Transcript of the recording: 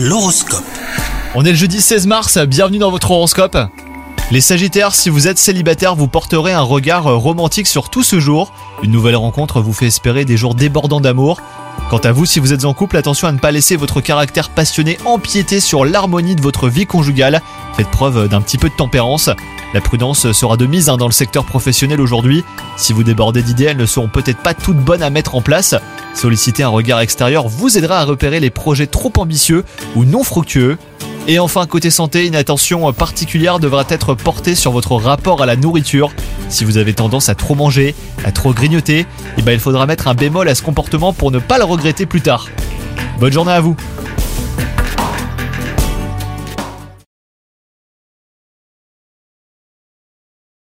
L'horoscope. On est le jeudi 16 mars, bienvenue dans votre horoscope. Les Sagittaires, si vous êtes célibataire, vous porterez un regard romantique sur tout ce jour. Une nouvelle rencontre vous fait espérer des jours débordants d'amour. Quant à vous, si vous êtes en couple, attention à ne pas laisser votre caractère passionné empiéter sur l'harmonie de votre vie conjugale. Faites preuve d'un petit peu de tempérance. La prudence sera de mise hein, dans le secteur professionnel aujourd'hui. Si vous débordez d'idées, elles ne seront peut-être pas toutes bonnes à mettre en place. Solliciter un regard extérieur vous aidera à repérer les projets trop ambitieux ou non fructueux. Et enfin, côté santé, une attention particulière devra être portée sur votre rapport à la nourriture. Si vous avez tendance à trop manger, à trop grignoter, eh ben il faudra mettre un bémol à ce comportement pour ne pas le regretter plus tard. Bonne journée à vous